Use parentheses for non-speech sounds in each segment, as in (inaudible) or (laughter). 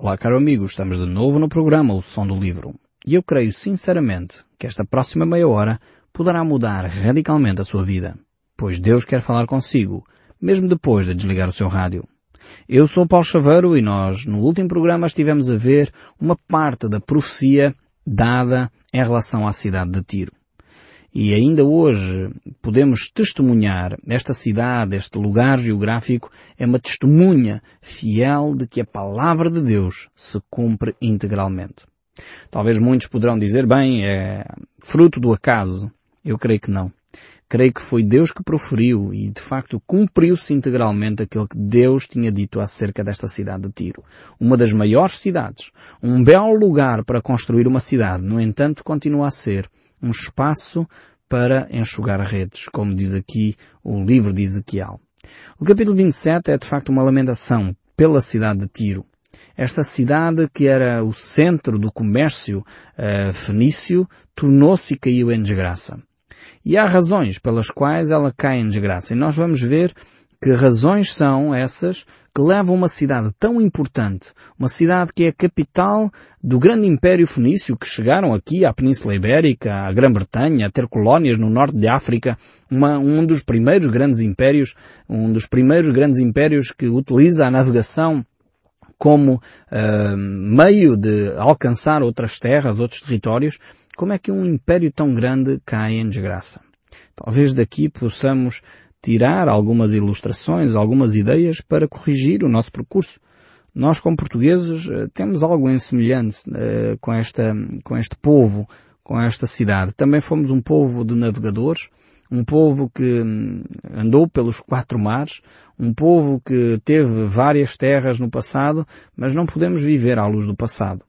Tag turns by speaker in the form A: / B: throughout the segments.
A: Olá, caro amigo, estamos de novo no programa O Som do Livro. E eu creio sinceramente que esta próxima meia hora poderá mudar radicalmente a sua vida, pois Deus quer falar consigo, mesmo depois de desligar o seu rádio. Eu sou Paulo Chaveiro e nós, no último programa, estivemos a ver uma parte da profecia dada em relação à cidade de Tiro. E ainda hoje podemos testemunhar esta cidade, este lugar geográfico, é uma testemunha fiel de que a palavra de Deus se cumpre integralmente. Talvez muitos poderão dizer, bem, é fruto do acaso. Eu creio que não. Creio que foi Deus que proferiu e, de facto, cumpriu-se integralmente aquilo que Deus tinha dito acerca desta cidade de Tiro. Uma das maiores cidades. Um belo lugar para construir uma cidade. No entanto, continua a ser um espaço para enxugar redes, como diz aqui o livro de Ezequiel. O capítulo 27 é de facto uma lamentação pela cidade de Tiro. Esta cidade que era o centro do comércio uh, fenício tornou-se e caiu em desgraça. E há razões pelas quais ela cai em desgraça. E nós vamos ver que razões são essas que levam uma cidade tão importante, uma cidade que é a capital do grande Império Fenício, que chegaram aqui à Península Ibérica, à Grã-Bretanha, a ter colónias no norte de África, uma, um dos primeiros grandes impérios, um dos primeiros grandes impérios que utiliza a navegação como uh, meio de alcançar outras terras, outros territórios, como é que um império tão grande cai em desgraça? Talvez daqui possamos tirar algumas ilustrações, algumas ideias para corrigir o nosso percurso. Nós, como portugueses, eh, temos algo em semelhante uh, com, esta, com este povo, com esta cidade. Também fomos um povo de navegadores, um povo que hum, andou pelos quatro mares, um povo que teve várias terras no passado, mas não podemos viver à luz do passado.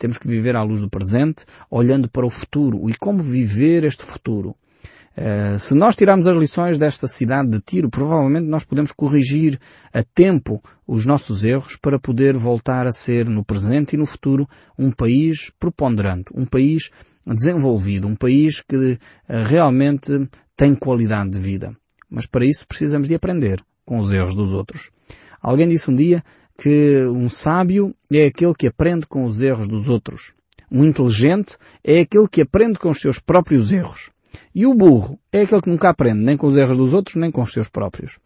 A: Temos que viver à luz do presente, olhando para o futuro e como viver este futuro. Uh, se nós tirarmos as lições desta cidade de Tiro, provavelmente nós podemos corrigir a tempo os nossos erros para poder voltar a ser no presente e no futuro um país preponderante, um país desenvolvido, um país que uh, realmente tem qualidade de vida. Mas para isso precisamos de aprender com os erros dos outros. Alguém disse um dia que um sábio é aquele que aprende com os erros dos outros. Um inteligente é aquele que aprende com os seus próprios erros. E o burro é aquele que nunca aprende nem com os erros dos outros, nem com os seus próprios.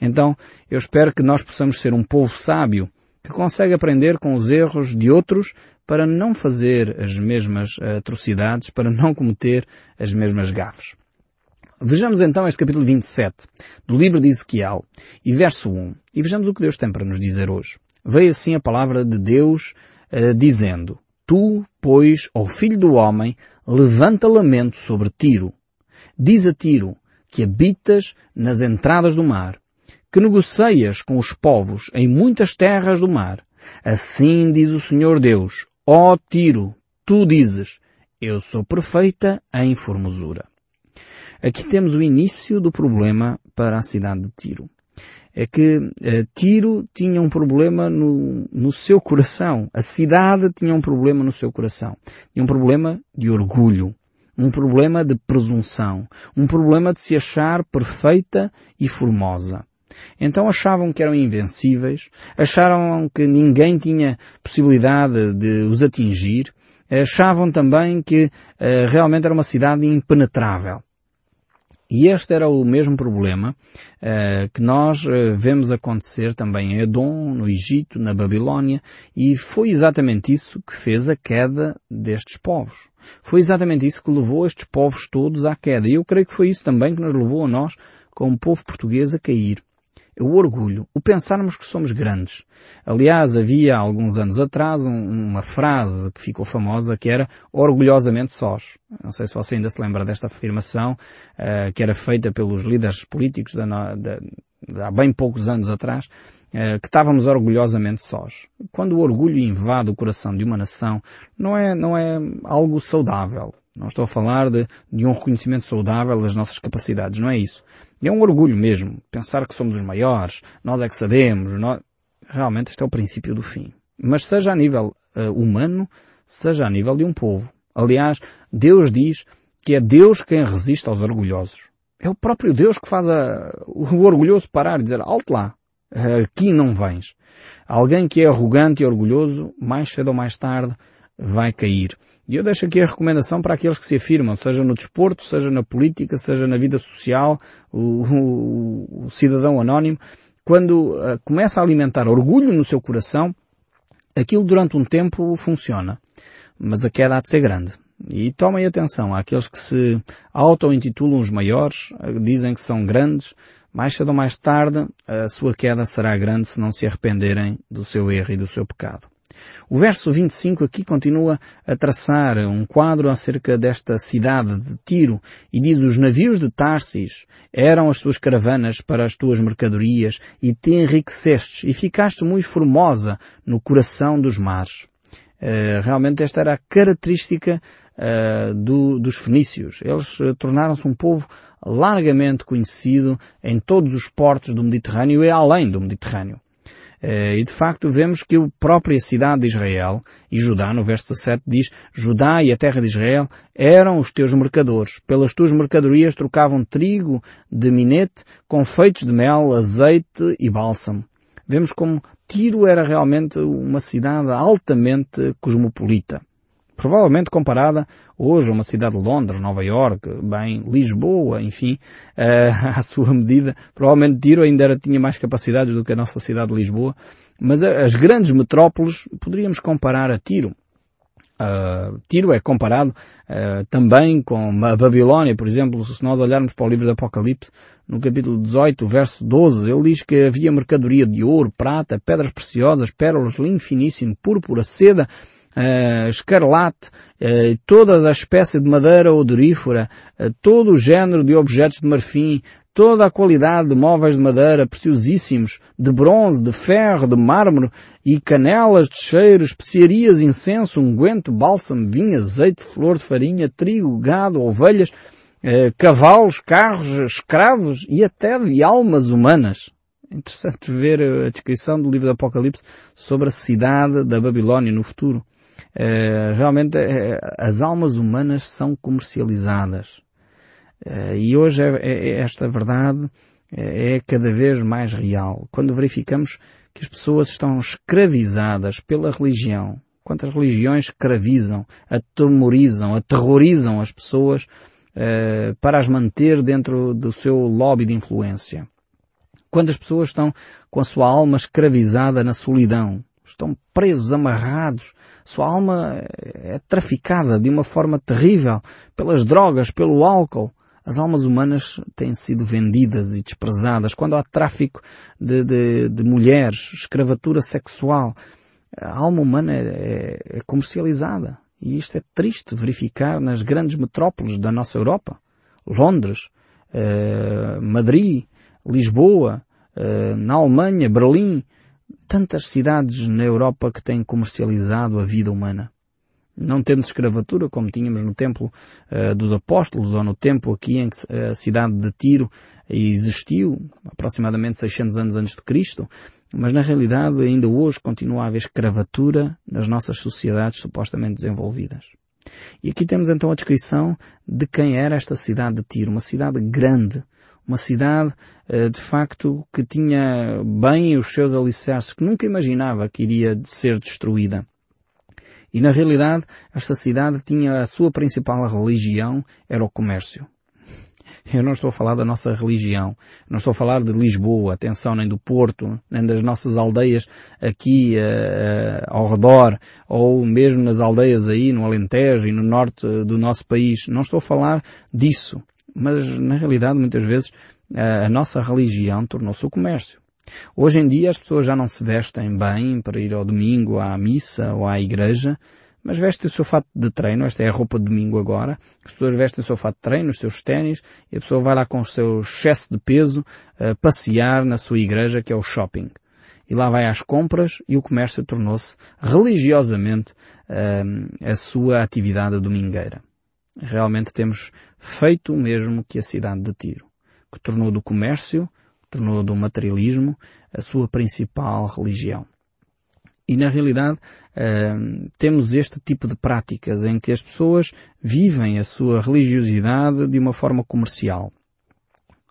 A: Então, eu espero que nós possamos ser um povo sábio que consegue aprender com os erros de outros para não fazer as mesmas atrocidades, para não cometer as mesmas gafes. Vejamos então este capítulo 27 do livro de Ezequiel e verso 1 e vejamos o que Deus tem para nos dizer hoje. Veio assim a palavra de Deus uh, dizendo, Tu, pois, ó filho do homem, levanta lamento sobre Tiro. Diz a Tiro que habitas nas entradas do mar, que negocias com os povos em muitas terras do mar. Assim diz o Senhor Deus, ó Tiro, tu dizes, eu sou perfeita em formosura. Aqui temos o início do problema para a cidade de Tiro. É que uh, Tiro tinha um problema no, no seu coração. A cidade tinha um problema no seu coração. Tinha um problema de orgulho. Um problema de presunção. Um problema de se achar perfeita e formosa. Então achavam que eram invencíveis, acharam que ninguém tinha possibilidade de os atingir, achavam também que uh, realmente era uma cidade impenetrável. E este era o mesmo problema uh, que nós uh, vemos acontecer também em Edom, no Egito, na Babilónia, e foi exatamente isso que fez a queda destes povos. Foi exatamente isso que levou estes povos todos à queda. E eu creio que foi isso também que nos levou a nós, como povo português, a cair o orgulho, o pensarmos que somos grandes. Aliás, havia alguns anos atrás um, uma frase que ficou famosa que era orgulhosamente sós. Não sei se você ainda se lembra desta afirmação, uh, que era feita pelos líderes políticos da, da, há bem poucos anos atrás, uh, que estávamos orgulhosamente sós. Quando o orgulho invade o coração de uma nação, não é, não é algo saudável. Não estou a falar de, de um reconhecimento saudável das nossas capacidades, não é isso. É um orgulho mesmo, pensar que somos os maiores, nós é que sabemos, nós... realmente este é o princípio do fim. Mas seja a nível uh, humano, seja a nível de um povo. Aliás, Deus diz que é Deus quem resiste aos orgulhosos. É o próprio Deus que faz a, o orgulhoso parar e dizer, alto lá, aqui não vens. Alguém que é arrogante e orgulhoso, mais cedo ou mais tarde, vai cair. E eu deixo aqui a recomendação para aqueles que se afirmam, seja no desporto, seja na política, seja na vida social, o, o, o cidadão anónimo, quando uh, começa a alimentar orgulho no seu coração, aquilo durante um tempo funciona. Mas a queda há de ser grande. E tomem atenção, àqueles que se auto-intitulam os maiores, dizem que são grandes, mais cedo ou mais tarde a sua queda será grande se não se arrependerem do seu erro e do seu pecado. O verso 25 aqui continua a traçar um quadro acerca desta cidade de Tiro e diz os navios de Tarsis eram as tuas caravanas para as tuas mercadorias e te enriquecestes e ficaste muito formosa no coração dos mares. Uh, realmente esta era a característica uh, do, dos fenícios. Eles uh, tornaram-se um povo largamente conhecido em todos os portos do Mediterrâneo e além do Mediterrâneo. Eh, e de facto vemos que a própria cidade de Israel, e Judá, no verso 17 diz, Judá e a terra de Israel eram os teus mercadores. Pelas tuas mercadorias trocavam trigo de minete com feitos de mel, azeite e bálsamo. Vemos como Tiro era realmente uma cidade altamente cosmopolita provavelmente comparada hoje uma cidade de Londres, Nova York, bem, Lisboa, enfim, uh, (laughs) à sua medida. Provavelmente Tiro ainda era, tinha mais capacidades do que a nossa cidade de Lisboa, mas as grandes metrópoles poderíamos comparar a Tiro. Uh, Tiro é comparado uh, também com a Babilónia, por exemplo, se nós olharmos para o livro do Apocalipse, no capítulo 18, verso 12, ele diz que havia mercadoria de ouro, prata, pedras preciosas, pérolas, linho finíssimo, púrpura, seda, uh, escarlate, uh, toda a espécie de madeira odorífera, uh, todo o género de objetos de marfim, toda a qualidade de móveis de madeira preciosíssimos, de bronze, de ferro, de mármore, e canelas de cheiro, especiarias, incenso, unguento, bálsamo, vinho, azeite, flor de farinha, trigo, gado, ovelhas, cavalos, carros, escravos e até de almas humanas. Interessante ver a descrição do livro do Apocalipse sobre a cidade da Babilónia no futuro. Eh, realmente eh, as almas humanas são comercializadas. Eh, e hoje é, é, é esta verdade é cada vez mais real. Quando verificamos que as pessoas estão escravizadas pela religião, quantas religiões escravizam, atemorizam, aterrorizam as pessoas para as manter dentro do seu lobby de influência. Quando as pessoas estão com a sua alma escravizada na solidão, estão presos, amarrados. Sua alma é traficada de uma forma terrível pelas drogas, pelo álcool. As almas humanas têm sido vendidas e desprezadas. Quando há tráfico de, de, de mulheres, escravatura sexual, a alma humana é, é, comercializada. E isto é triste verificar nas grandes metrópoles da nossa Europa. Londres, eh, Madrid, Lisboa, eh, na Alemanha, Berlim, tantas cidades na Europa que têm comercializado a vida humana. Não temos escravatura como tínhamos no templo uh, dos apóstolos ou no templo aqui em que a cidade de Tiro existiu, aproximadamente 600 anos antes de Cristo, mas na realidade ainda hoje continua a haver escravatura nas nossas sociedades supostamente desenvolvidas. E aqui temos então a descrição de quem era esta cidade de Tiro, uma cidade grande, uma cidade, eh, de facto, que tinha bem os seus alicerces, que nunca imaginava que iria ser destruída. E na realidade, esta cidade tinha a sua principal religião, era o comércio. (laughs) Eu não estou a falar da nossa religião, não estou a falar de Lisboa, atenção, nem do Porto, nem das nossas aldeias aqui uh, ao redor, ou mesmo nas aldeias aí no Alentejo e no norte do nosso país. Não estou a falar disso. Mas, na realidade, muitas vezes, a nossa religião tornou-se o comércio. Hoje em dia as pessoas já não se vestem bem para ir ao domingo à missa ou à igreja, mas vestem o seu fato de treino, esta é a roupa de domingo agora, as pessoas vestem o seu fato de treino, os seus ténis, e a pessoa vai lá com o seu excesso de peso uh, passear na sua igreja, que é o shopping. E lá vai às compras e o comércio tornou-se religiosamente uh, a sua atividade domingueira realmente temos feito o mesmo que a cidade de Tiro, que tornou do comércio, tornou do materialismo a sua principal religião. E na realidade uh, temos este tipo de práticas em que as pessoas vivem a sua religiosidade de uma forma comercial.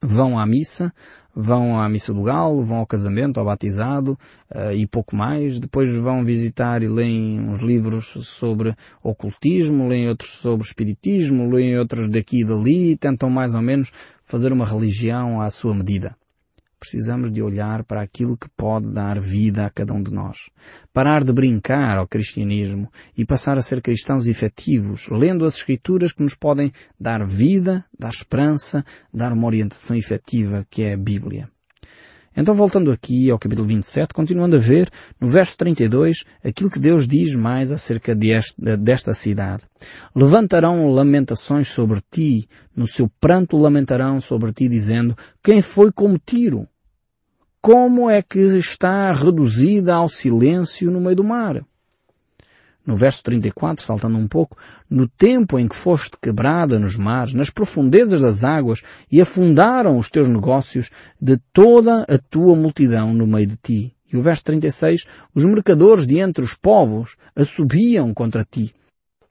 A: Vão à missa, vão à missa do galo, vão ao casamento, ao batizado uh, e pouco mais. Depois vão visitar e leem uns livros sobre ocultismo, leem outros sobre espiritismo, leem outros daqui e dali e tentam mais ou menos fazer uma religião à sua medida precisamos de olhar para aquilo que pode dar vida a cada um de nós. Parar de brincar ao cristianismo e passar a ser cristãos efetivos, lendo as escrituras que nos podem dar vida, dar esperança, dar uma orientação efetiva que é a Bíblia. Então voltando aqui ao capítulo 27, continuando a ver no verso 32 aquilo que Deus diz mais acerca deste, desta cidade. Levantarão lamentações sobre ti, no seu pranto lamentarão sobre ti dizendo, quem foi como Tiro? como é que está reduzida ao silêncio no meio do mar. No verso 34, saltando um pouco, no tempo em que foste quebrada nos mares, nas profundezas das águas, e afundaram os teus negócios de toda a tua multidão no meio de ti. E o verso 36, os mercadores de entre os povos assobiam contra ti.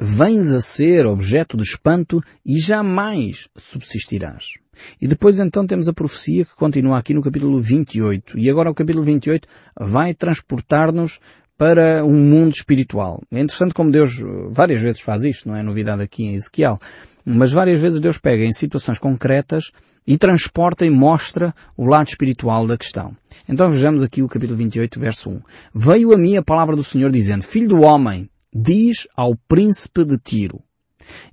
A: Vens a ser objeto de espanto e jamais subsistirás. E depois então temos a profecia que continua aqui no capítulo 28. E agora o capítulo 28 vai transportar-nos para um mundo espiritual. É interessante como Deus várias vezes faz isto, não é novidade aqui em Ezequiel, mas várias vezes Deus pega em situações concretas e transporta e mostra o lado espiritual da questão. Então vejamos aqui o capítulo 28, verso 1. Veio a mim a palavra do Senhor dizendo, Filho do homem, diz ao príncipe de Tiro,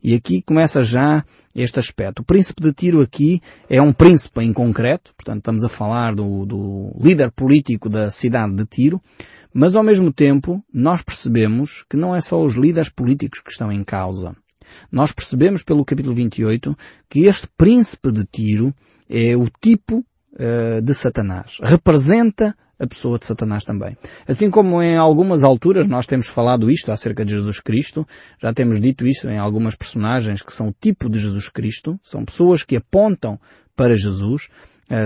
A: e aqui começa já este aspecto. O príncipe de Tiro aqui é um príncipe em concreto, portanto estamos a falar do, do líder político da cidade de Tiro, mas ao mesmo tempo nós percebemos que não é só os líderes políticos que estão em causa. Nós percebemos pelo capítulo 28 que este príncipe de Tiro é o tipo uh, de Satanás. Representa a pessoa de Satanás também. Assim como em algumas alturas nós temos falado isto acerca de Jesus Cristo, já temos dito isso em algumas personagens que são o tipo de Jesus Cristo, são pessoas que apontam para Jesus,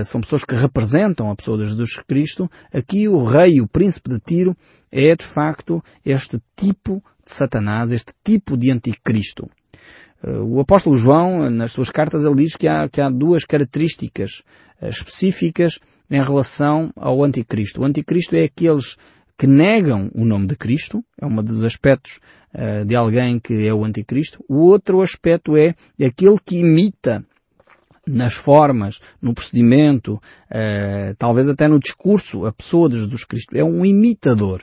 A: são pessoas que representam a pessoa de Jesus Cristo. Aqui o rei, o príncipe de Tiro, é de facto este tipo de Satanás, este tipo de anticristo. Eh, o apóstolo João, nas suas cartas, ele diz que há, que há duas características eh, específicas em relação ao anticristo. O anticristo é aqueles que negam o nome de Cristo, é um dos aspectos uh, de alguém que é o anticristo. O outro aspecto é aquele que imita nas formas, no procedimento, uh, talvez até no discurso, a pessoa de Jesus Cristo. É um imitador.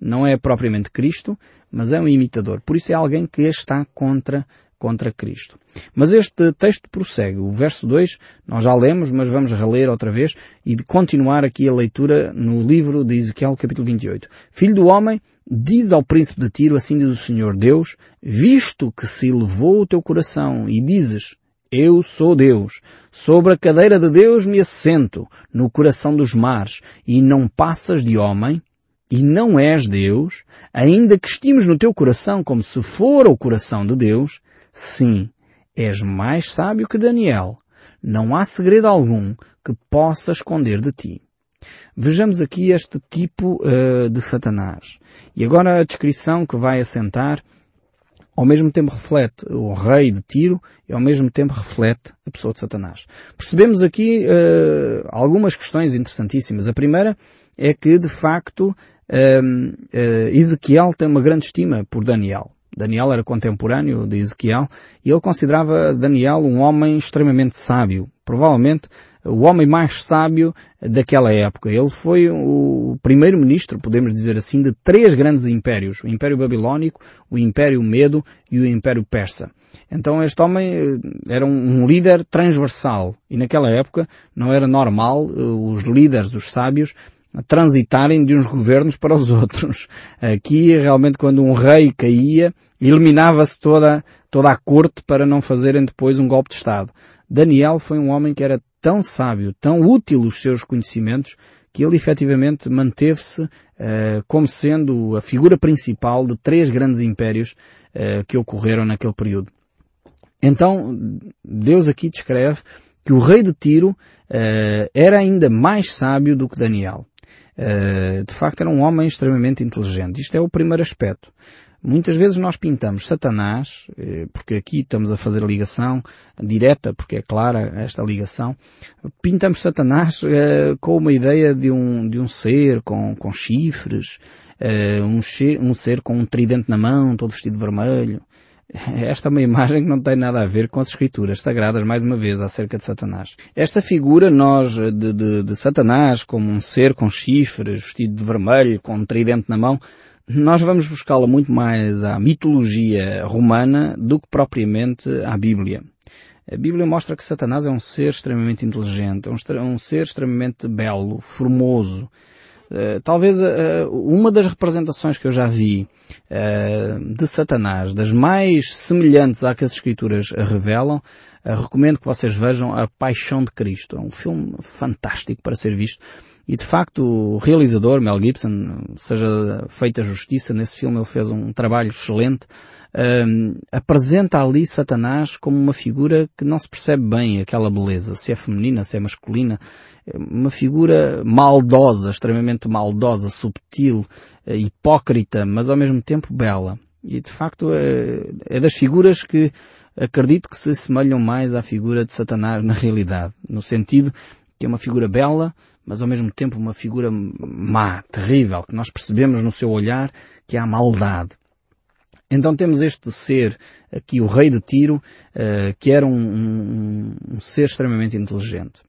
A: Não é propriamente Cristo, mas é um imitador. Por isso é alguém que está contra contra Cristo. Mas este texto prossegue. O verso 2 nós já lemos, mas vamos reler outra vez e de continuar aqui a leitura no livro de Ezequiel capítulo 28. Filho do homem, diz ao príncipe de Tiro, assim diz o Senhor Deus, visto que se elevou o teu coração e dizes, eu sou Deus. Sobre a cadeira de Deus me assento, no coração dos mares, e não passas de homem, e não és Deus, ainda que estimes no teu coração como se for o coração de Deus, Sim, és mais sábio que Daniel. Não há segredo algum que possa esconder de ti. Vejamos aqui este tipo uh, de Satanás. E agora a descrição que vai assentar ao mesmo tempo reflete o rei de Tiro e ao mesmo tempo reflete a pessoa de Satanás. Percebemos aqui uh, algumas questões interessantíssimas. A primeira é que, de facto, uh, Ezequiel tem uma grande estima por Daniel. Daniel era contemporâneo de Ezequiel e ele considerava Daniel um homem extremamente sábio. Provavelmente o homem mais sábio daquela época. Ele foi o primeiro-ministro, podemos dizer assim, de três grandes impérios. O Império Babilónico, o Império Medo e o Império Persa. Então este homem eh, era um líder transversal e naquela época não era normal eh, os líderes, os sábios, transitarem de uns governos para os (laughs) outros. Aqui, realmente, quando um rei caía, eliminava-se toda, toda a corte para não fazerem depois um golpe de Estado. Daniel foi um homem que era tão sábio, tão útil os seus conhecimentos, que ele efetivamente manteve-se uh, como sendo a figura principal de três grandes impérios uh, que ocorreram naquele período. Então, Deus aqui descreve que o rei de Tiro uh, era ainda mais sábio do que Daniel. De facto era um homem extremamente inteligente. Isto é o primeiro aspecto. Muitas vezes nós pintamos Satanás, eh, porque aqui estamos a fazer ligação direta, porque é clara esta ligação, pintamos Satanás eh, com uma ideia de um, de um ser com, com chifres, eh, um, um ser com um tridente na mão, todo vestido de vermelho. (laughs) Esta é uma imagem que não tem nada a ver com as escrituras sagradas, mais uma vez, acerca de Satanás. Esta figura, nós, de, de, de Satanás, como um ser com chifres, vestido de vermelho, com um tridente na mão, nós vamos buscá-la muito mais à mitologia romana do que propriamente à Bíblia. A Bíblia mostra que Satanás é um ser extremamente inteligente, um, um ser extremamente belo, formoso. Uh, talvez uh, uma das representações que eu já vi uh, de Satanás, das mais semelhantes à que as Escrituras revelam, recomendo que vocês vejam A Paixão de Cristo. É um filme fantástico para ser visto e de facto o realizador, Mel Gibson, seja feita justiça, nesse filme ele fez um trabalho excelente, um, apresenta ali Satanás como uma figura que não se percebe bem aquela beleza, se é feminina, se é masculina, uma figura maldosa, extremamente maldosa, subtil, eh, hipócrita, mas ao mesmo tempo bela. E de facto é, é das figuras que acredito que se assemelham mais à figura de Satanás na realidade, no sentido que é uma figura bela, mas ao mesmo tempo uma figura má, terrível, que nós percebemos no seu olhar que há maldade. Então temos este ser, aqui o rei de Tiro, uh, que era um, um, um, ser extremamente inteligente.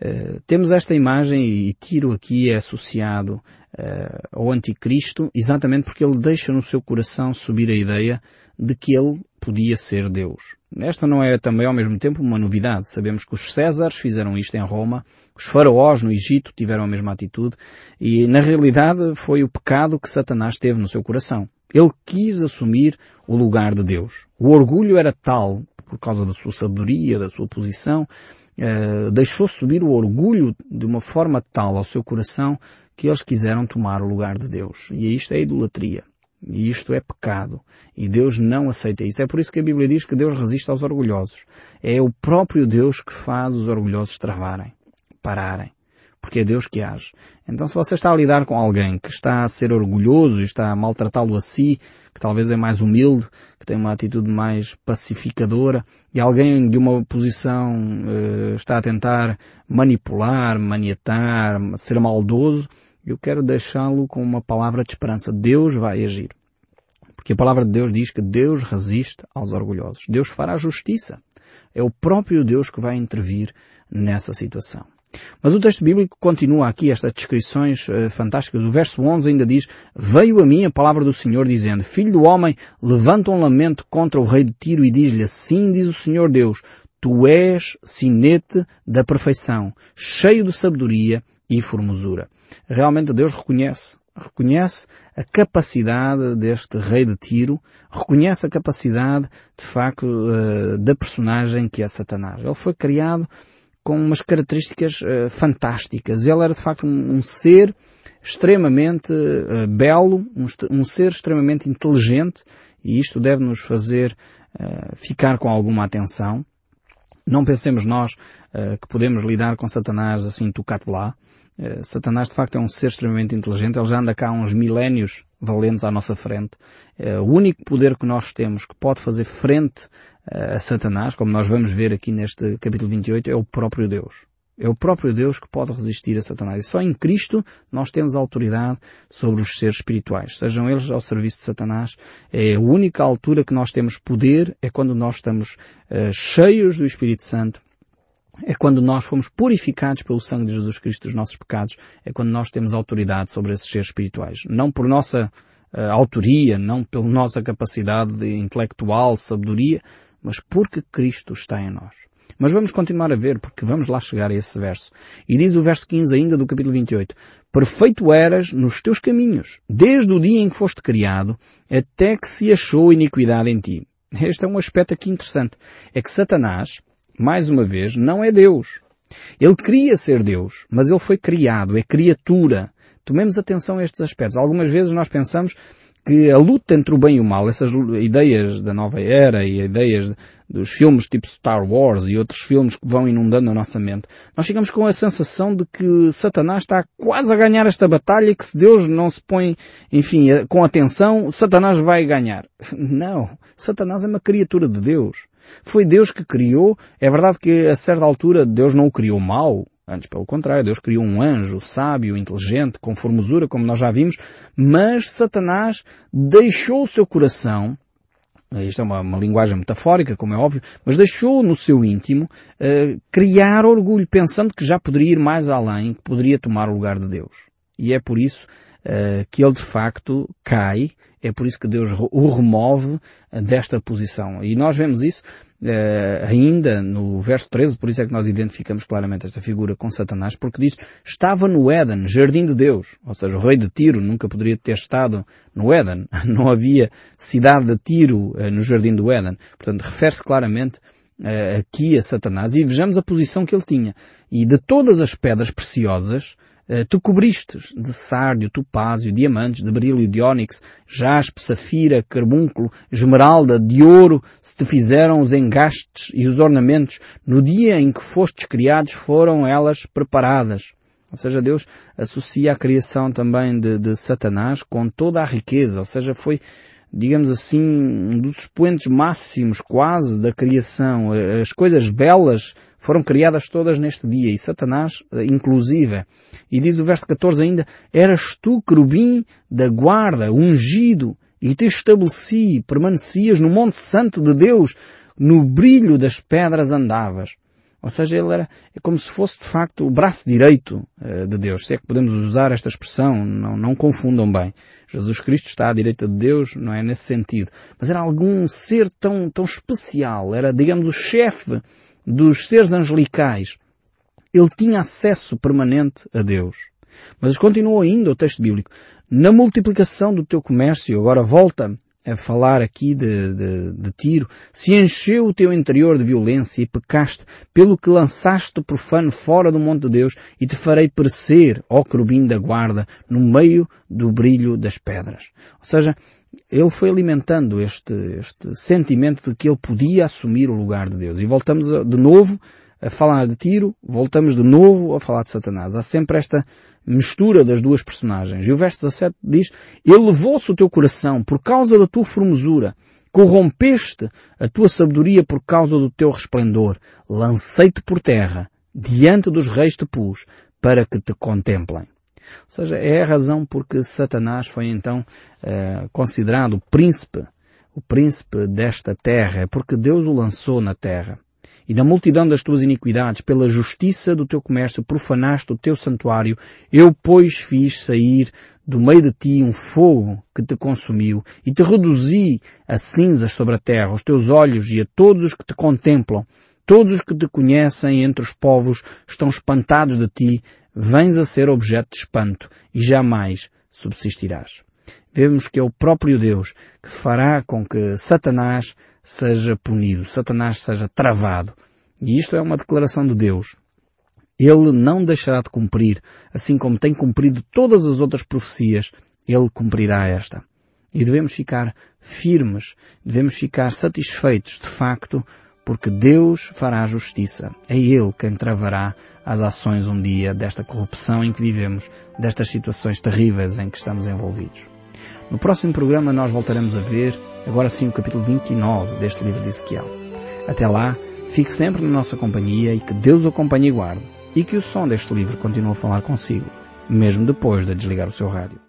A: Uh, temos esta imagem e Tiro aqui é associado uh, ao anticristo exatamente porque ele deixa no seu coração subir a ideia de que ele podia ser Deus. Esta não é também ao mesmo tempo uma novidade. Sabemos que os Césares fizeram isto em Roma, os faraós no Egito tiveram a mesma atitude e na realidade foi o pecado que Satanás teve no seu coração. Ele quis assumir o lugar de Deus. O orgulho era tal, por causa da sua sabedoria, da sua posição, uh, deixou subir o orgulho de uma forma tal ao seu coração que eles quiseram tomar o lugar de Deus. E isto é idolatria. E isto é pecado. E Deus não aceita isso. É por isso que a Bíblia diz que Deus resiste aos orgulhosos. É o próprio Deus que faz os orgulhosos travarem, pararem. Porque é Deus que age. Então se você está a lidar com alguém que está a ser orgulhoso e está a maltratá-lo a si, que talvez é mais humilde, que tem uma atitude mais pacificadora, e alguém de uma posição uh, está a tentar manipular, maniatar, ser maldoso, eu quero deixá-lo com uma palavra de esperança. Deus vai agir. Porque a palavra de Deus diz que Deus resiste aos orgulhosos. Deus fará justiça. É o próprio Deus que vai intervir nessa situação. Mas o texto bíblico continua aqui estas descrições uh, fantásticas. O verso 11 ainda diz, Veio a mim a palavra do Senhor dizendo, Filho do homem, levanta um lamento contra o rei de Tiro e diz-lhe, assim diz o Senhor Deus, Tu és sinete da perfeição, cheio de sabedoria e formosura. Realmente Deus reconhece, reconhece a capacidade deste rei de Tiro, reconhece a capacidade, de facto, eh, da personagem que é Satanás. Ele foi criado com umas características uh, fantásticas. Ele era de facto um, ser extremamente uh, belo, um, ser extremamente inteligente, e isto deve nos fazer ficar com alguma atenção. Não pensemos nós que podemos lidar com Satanás assim tocado lá. Satanás de facto é um ser extremamente inteligente, ele já anda cá há uns milénios valentes à nossa frente. o único poder que nós temos que pode fazer frente a Satanás, como nós vamos ver aqui neste capítulo 28, é o próprio Deus. É o próprio Deus que pode resistir a Satanás. E só em Cristo nós temos autoridade sobre os seres espirituais. Sejam eles ao serviço de Satanás. É a única altura que nós temos poder é quando nós estamos uh, cheios do Espírito Santo. É quando nós fomos purificados pelo sangue de Jesus Cristo dos nossos pecados. É quando nós temos autoridade sobre esses seres espirituais. Não por nossa uh, autoria, não pela nossa capacidade intelectual, sabedoria, mas porque Cristo está em nós. Mas vamos continuar a ver, porque vamos lá chegar a esse verso. E diz o verso 15 ainda do capítulo 28. Perfeito eras nos teus caminhos, desde o dia em que foste criado, até que se achou iniquidade em ti. Este é um aspecto aqui interessante. É que Satanás, mais uma vez, não é Deus. Ele queria ser Deus, mas ele foi criado, é criatura. Tomemos atenção a estes aspectos. Algumas vezes nós pensamos que a luta entre o bem e o mal, essas ideias da nova era e ideias dos filmes tipo Star Wars e outros filmes que vão inundando a nossa mente, nós ficamos com a sensação de que Satanás está quase a ganhar esta batalha e que se Deus não se põe, enfim, com atenção, Satanás vai ganhar. (laughs) Não. Satanás é uma criatura de Deus. Foi Deus que criou. É verdade que a certa altura Deus não o criou mal. Antes, pelo contrário, Deus criou um anjo sábio, inteligente, com formosura, como nós já vimos, mas Satanás deixou o seu coração isto é uma, uma, linguagem metafórica, como é óbvio, mas deixou no seu íntimo uh, criar orgulho, pensando que já poderia ir mais além, que poderia tomar o lugar de Deus. E é por isso uh, que ele de facto cai, é por isso que Deus o remove desta posição. E nós vemos isso uh, ainda no verso 13, por isso é que nós identificamos claramente esta figura com Satanás, porque diz, estava no Éden, jardim de Deus. Ou seja, o rei de Tiro nunca poderia ter estado no Éden. (laughs) Não havia cidade de Tiro uh, no jardim do Éden. Portanto, refere-se claramente uh, aqui a Satanás e vejamos a posição que ele tinha. E de todas as pedras preciosas, tu cobristes de sárdio, topázio, diamantes, de brilho de ónix, jaspe, safira, carbúnculo, esmeralda, de ouro, se te fizeram os engastes e os ornamentos, no dia em que fostes criados foram elas preparadas. Ou seja, Deus associa a criação também de, de Satanás com toda a riqueza, ou seja, foi digamos assim, um dos expoentes máximos quase da criação. As coisas belas foram criadas todas neste dia e Satanás, eh, inclusive. E diz o verso 14 ainda, eras tu, querubim da guarda, ungido, e te estabeleci, permanecias no monte santo de Deus, no brilho das pedras andavas. Ou seja, ele era é como se fosse de facto o braço direito uh, de Deus. Se é que podemos usar esta expressão, não, não confundam bem. Jesus Cristo está à direita de Deus, não é nesse sentido. Mas era algum ser tão, tão especial. Era, digamos, o chefe dos seres angelicais. Ele tinha acesso permanente a Deus. Mas continua ainda o texto bíblico. Na multiplicação do teu comércio, agora volta a falar aqui de, de, de, Tiro, se encheu o teu interior de violência e pecaste, pelo que lançaste o profano fora do monte de Deus e te farei perecer, ó querubim da guarda, no meio do brilho das pedras. Ou seja, ele foi alimentando este, este sentimento de que ele podia assumir o lugar de Deus. E voltamos de novo a falar de Tiro, voltamos de novo a falar de Satanás. Há sempre esta mistura das duas personagens. E o verso 17 diz, Ele levou-se o teu coração por causa da tua formosura, corrompeste a tua sabedoria por causa do teu resplendor, lancei-te por terra, diante dos reis te pus, para que te contemplem. Ou seja, é a razão porque Satanás foi então uh, considerado o príncipe, o príncipe desta terra, é porque Deus o lançou na terra e na multidão das tuas iniquidades, pela justiça do teu comércio, profanaste o teu santuário. Eu, pois, fiz sair do meio de ti um fogo que te consumiu e te reduzi a cinzas sobre a terra, os teus olhos e a todos os que te contemplam. Todos os que te conhecem entre os povos estão espantados de ti, vens a ser objeto de espanto e jamais subsistirás. Vemos que é o próprio Deus que fará com que Satanás seja punido, Satanás seja travado. E isto é uma declaração de Deus. Ele não deixará de cumprir, assim como tem cumprido todas as outras profecias, ele cumprirá esta. E devemos ficar firmes, devemos ficar satisfeitos, de facto, porque Deus fará justiça. É Ele quem travará as ações um dia desta corrupção em que vivemos, destas situações terríveis em que estamos envolvidos. No próximo programa nós voltaremos a ver, agora sim, o capítulo 29 deste livro de Ezequiel. Até lá, fique sempre na nossa companhia e que Deus o acompanhe e guarde, e que o som deste livro continue a falar consigo, mesmo depois de desligar o seu rádio.